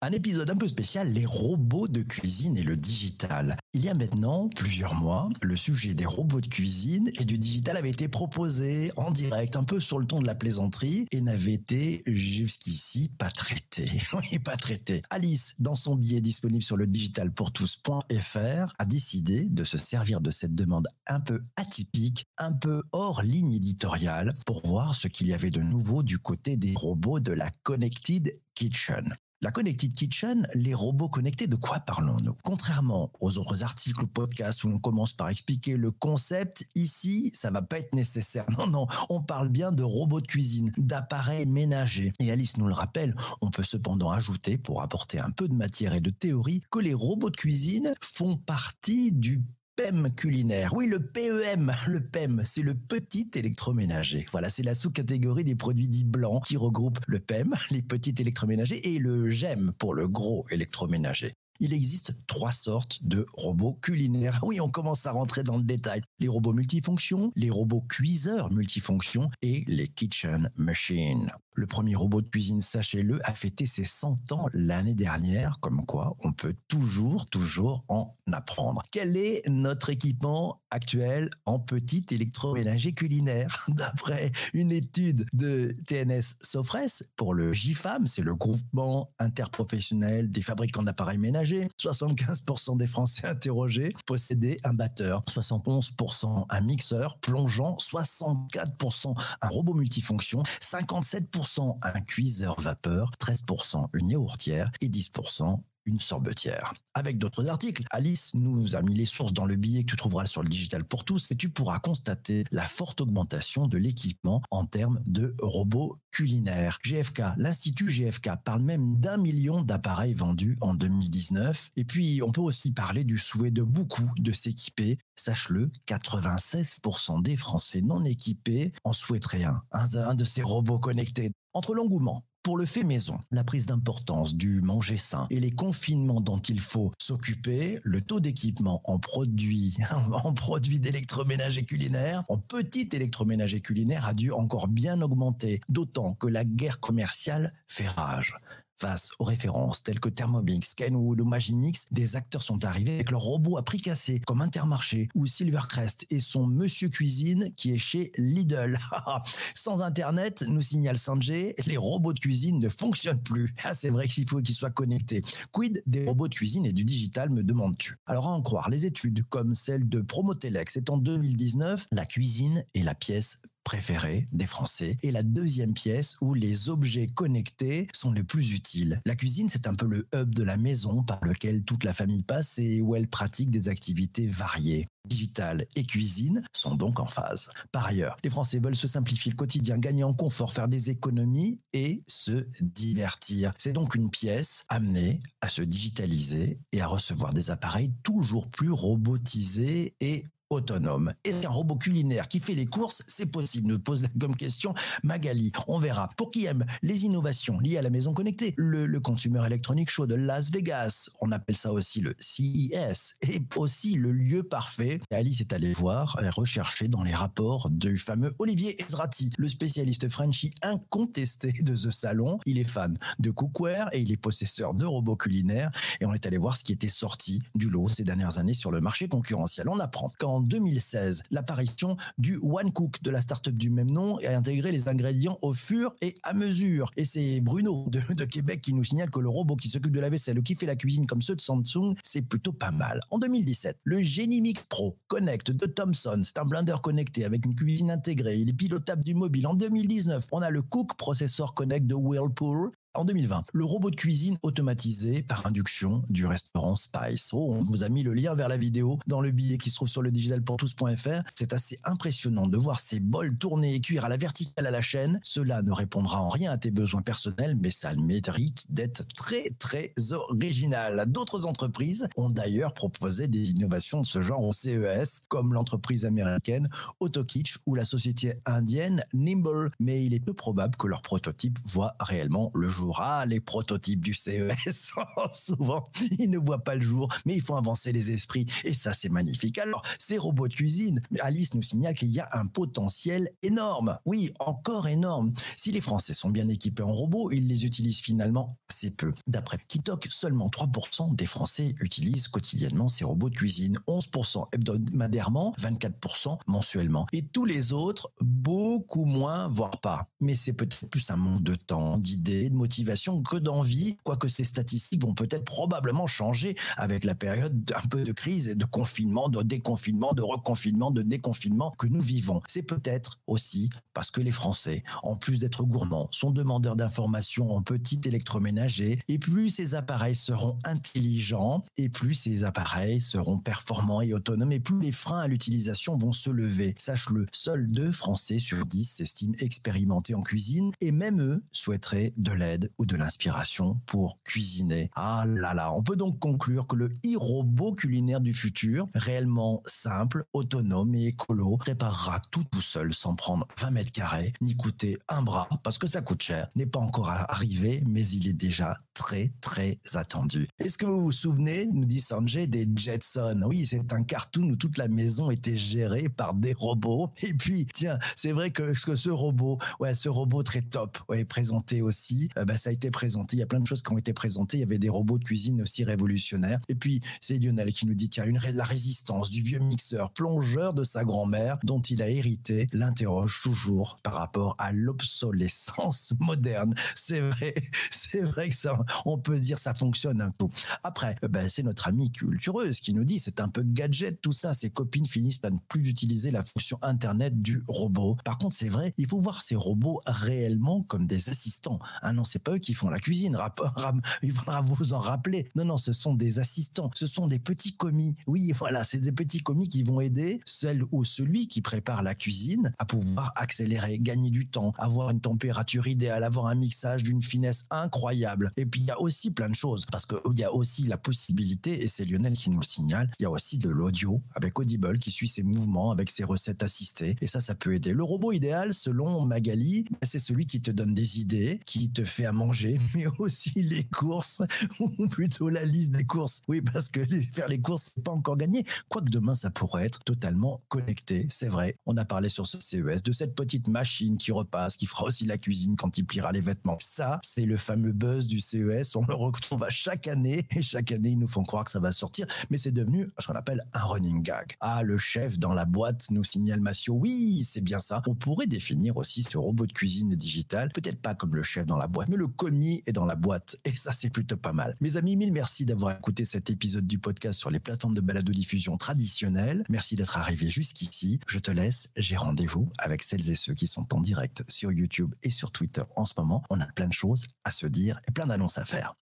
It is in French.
Un épisode un peu spécial, les robots de cuisine et le digital. Il y a maintenant plusieurs mois, le sujet des robots de cuisine et du digital avait été proposé en direct, un peu sur le ton de la plaisanterie, et n'avait été jusqu'ici pas traité. Pas traité. Alice, dans son billet disponible sur le digitalpourtous.fr, a décidé de se servir de cette demande un peu atypique, un peu hors ligne éditoriale, pour voir ce qu'il y avait de nouveau du côté des robots de la Connected Kitchen. La Connected Kitchen, les robots connectés, de quoi parlons-nous? Contrairement aux autres articles ou podcasts où on commence par expliquer le concept, ici, ça va pas être nécessaire. Non, non, on parle bien de robots de cuisine, d'appareils ménagers. Et Alice nous le rappelle, on peut cependant ajouter, pour apporter un peu de matière et de théorie, que les robots de cuisine font partie du PEM culinaire. Oui, le PEM, le PEM, c'est le petit électroménager. Voilà, c'est la sous-catégorie des produits dits blancs qui regroupe le PEM, les petits électroménagers, et le GEM pour le gros électroménager. Il existe trois sortes de robots culinaires. Oui, on commence à rentrer dans le détail. Les robots multifonctions, les robots cuiseurs multifonctions et les kitchen machines. Le premier robot de cuisine, sachez-le, a fêté ses 100 ans l'année dernière, comme quoi on peut toujours, toujours en apprendre. Quel est notre équipement actuel en petit électroménager culinaire D'après une étude de TNS Sofres. Pour le GIFAM, c'est le groupement interprofessionnel des fabricants d'appareils ménagers, 75% des Français interrogés possédaient un batteur, 71% un mixeur, plongeant, 64% un robot multifonction, 57% un cuiseur vapeur, 13% une yaourtière et 10% sorbetière. Avec d'autres articles, Alice nous a mis les sources dans le billet que tu trouveras sur le digital pour tous et tu pourras constater la forte augmentation de l'équipement en termes de robots culinaires. GFK, l'Institut GFK parle même d'un million d'appareils vendus en 2019. Et puis, on peut aussi parler du souhait de beaucoup de s'équiper. Sache-le, 96% des Français non équipés en souhaiteraient un, un de ces robots connectés. Entre l'engouement pour le fait maison, la prise d'importance du manger sain et les confinements dont il faut s'occuper, le taux d'équipement en produits, en produits d'électroménager culinaire, en petit électroménager culinaire a dû encore bien augmenter, d'autant que la guerre commerciale fait rage. Face aux références telles que Thermomix, Kenwood ou Magimix, des acteurs sont arrivés avec leurs robots à prix cassé, comme Intermarché ou Silvercrest et son Monsieur Cuisine qui est chez Lidl. Sans Internet, nous signale Sanjay, les robots de cuisine ne fonctionnent plus. Ah, c'est vrai qu'il faut qu'ils soient connectés. Quid des robots de cuisine et du digital, me demandes-tu? Alors à en croire, les études comme celle de Promotelex c'est en 2019, la cuisine est la pièce préférée des Français et la deuxième pièce où les objets connectés sont les plus utiles. La cuisine, c'est un peu le hub de la maison par lequel toute la famille passe et où elle pratique des activités variées digital et cuisine sont donc en phase. Par ailleurs, les Français veulent se simplifier le quotidien, gagner en confort, faire des économies et se divertir. C'est donc une pièce amenée à se digitaliser et à recevoir des appareils toujours plus robotisés et autonome. Est-ce qu'un robot culinaire qui fait les courses, c'est possible Nous pose comme question Magali. On verra. Pour qui aime les innovations liées à la maison connectée, le, le Consumer Electronic Show de Las Vegas, on appelle ça aussi le CES, et aussi le lieu parfait. Alice est allée voir et rechercher dans les rapports du fameux Olivier Ezrati, le spécialiste Frenchy incontesté de ce salon. Il est fan de cookware et il est possesseur de robots culinaires. Et on est allé voir ce qui était sorti du lot ces dernières années sur le marché concurrentiel. On apprend quand en 2016 l'apparition du One Cook de la startup du même nom et a intégré les ingrédients au fur et à mesure. Et c'est Bruno de, Québec qui nous signale que le robot qui s'occupe de la vaisselle ou qui fait la cuisine comme ceux de Samsung, c'est plutôt pas mal. En 2017, le Genimic Pro Connect de Thomson, c'est un blender connecté avec une cuisine intégrée. Il est pilotable du mobile. En 2019, on a le Cook Processor Connect de Whirlpool en 2020, le robot de cuisine automatisé par induction du restaurant Spice. Oh, on vous a mis le lien vers la vidéo dans le billet qui se trouve sur le digitalpourtous.fr. C'est assez impressionnant de voir ces bols tourner et cuire à la verticale à la chaîne. Cela ne répondra en rien à tes besoins personnels, mais ça mérite d'être très très original. D'autres entreprises ont d'ailleurs proposé des innovations de ce genre au CES, comme l'entreprise américaine AutoKitch ou la société indienne Nimble. Mais il est peu probable que leur prototype voit réellement le jour les prototypes du CES, souvent, ils ne voient pas le jour, mais il faut avancer les esprits. Et ça, c'est magnifique. Alors, ces robots de cuisine, Alice nous signale qu'il y a un potentiel énorme. Oui, encore énorme. Si les Français sont bien équipés en robots, ils les utilisent finalement assez peu. D'après Kitok, seulement 3% des Français utilisent quotidiennement ces robots de cuisine. 11% hebdomadairement, 24% mensuellement. Et tous les autres, beaucoup moins, voire pas. Mais c'est peut-être plus un manque de temps, d'idées, de motivation que d'envie, quoique ces statistiques vont peut-être probablement changer avec la période d'un peu de crise et de confinement, de déconfinement, de reconfinement, de déconfinement que nous vivons. C'est peut-être aussi parce que les Français, en plus d'être gourmands, sont demandeurs d'informations en petit électroménager et plus ces appareils seront intelligents et plus ces appareils seront performants et autonomes et plus les freins à l'utilisation vont se lever. Sache-le, seuls deux Français sur dix s'estiment expérimentés en cuisine et même eux souhaiteraient de l'aide ou de l'inspiration pour cuisiner. Ah là là, on peut donc conclure que le e-robot culinaire du futur, réellement simple, autonome et écolo, préparera tout tout seul sans prendre 20 mètres carrés ni coûter un bras parce que ça coûte cher, n'est pas encore arrivé mais il est déjà très très attendu. Est-ce que vous vous souvenez, nous dit Sanjay, des Jetsons? Oui, c'est un cartoon où toute la maison était gérée par des robots. Et puis, tiens, c'est vrai que, ce robot, ouais, ce robot très top, ouais, présenté aussi, euh, bah, ça a été présenté. Il y a plein de choses qui ont été présentées. Il y avait des robots de cuisine aussi révolutionnaires. Et puis, c'est Lionel qui nous dit qu'il y a une, la résistance du vieux mixeur plongeur de sa grand-mère dont il a hérité l'interroge toujours par rapport à l'obsolescence moderne. C'est vrai, c'est vrai que ça, on peut dire ça fonctionne un peu. Après, euh, ben, c'est notre amie cultureuse qui nous dit c'est un peu gadget tout ça. Ses copines finissent par ne plus utiliser la fonction internet du robot. Par contre, c'est vrai, il faut voir ces robots réellement comme des assistants. Ah non, pas eux qui font la cuisine. il faudra vous en rappeler. Non, non, ce sont des assistants. Ce sont des petits commis. Oui, voilà, c'est des petits commis qui vont aider celle ou celui qui prépare la cuisine à pouvoir accélérer, gagner du temps, avoir une température idéale, avoir un mixage d'une finesse incroyable. Et puis il y a aussi plein de choses parce qu'il y a aussi la possibilité, et c'est Lionel qui nous le signale, il y a aussi de l'audio avec Audible qui suit ses mouvements avec ses recettes assistées. Et ça, ça peut aider. Le robot idéal, selon Magali, c'est celui qui te donne des idées, qui te fait manger, mais aussi les courses, ou plutôt la liste des courses. Oui, parce que faire les courses, c'est pas encore gagné. Quoique demain, ça pourrait être totalement connecté. C'est vrai. On a parlé sur ce CES de cette petite machine qui repasse, qui fera aussi la cuisine quand il pliera les vêtements. Ça, c'est le fameux buzz du CES. On le retrouve à chaque année et chaque année, ils nous font croire que ça va sortir. Mais c'est devenu ce qu'on appelle un running gag. Ah, le chef dans la boîte nous signale Massio. Oui, c'est bien ça. On pourrait définir aussi ce robot de cuisine digital, peut-être pas comme le chef dans la boîte, mais le commis est dans la boîte. Et ça, c'est plutôt pas mal. Mes amis, mille merci d'avoir écouté cet épisode du podcast sur les plateformes de balado-diffusion traditionnelles. Merci d'être arrivé jusqu'ici. Je te laisse. J'ai rendez-vous avec celles et ceux qui sont en direct sur YouTube et sur Twitter en ce moment. On a plein de choses à se dire et plein d'annonces à faire.